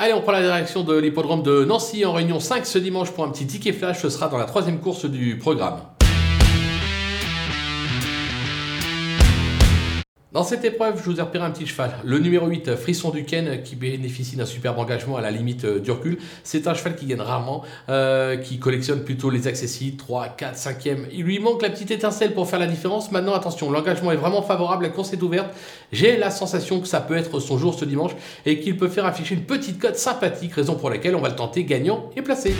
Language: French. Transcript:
Allez, on prend la direction de l'hippodrome de Nancy en réunion 5 ce dimanche pour un petit ticket flash. Ce sera dans la troisième course du programme. Dans cette épreuve, je vous ai repéré un petit cheval. Le numéro 8, Frisson du Ken, qui bénéficie d'un superbe engagement à la limite euh, du recul. C'est un cheval qui gagne rarement, euh, qui collectionne plutôt les accessibles, 3, 4, 5e. Il lui manque la petite étincelle pour faire la différence. Maintenant, attention, l'engagement est vraiment favorable, la course est ouverte. J'ai la sensation que ça peut être son jour ce dimanche et qu'il peut faire afficher une petite cote sympathique, raison pour laquelle on va le tenter gagnant et placé.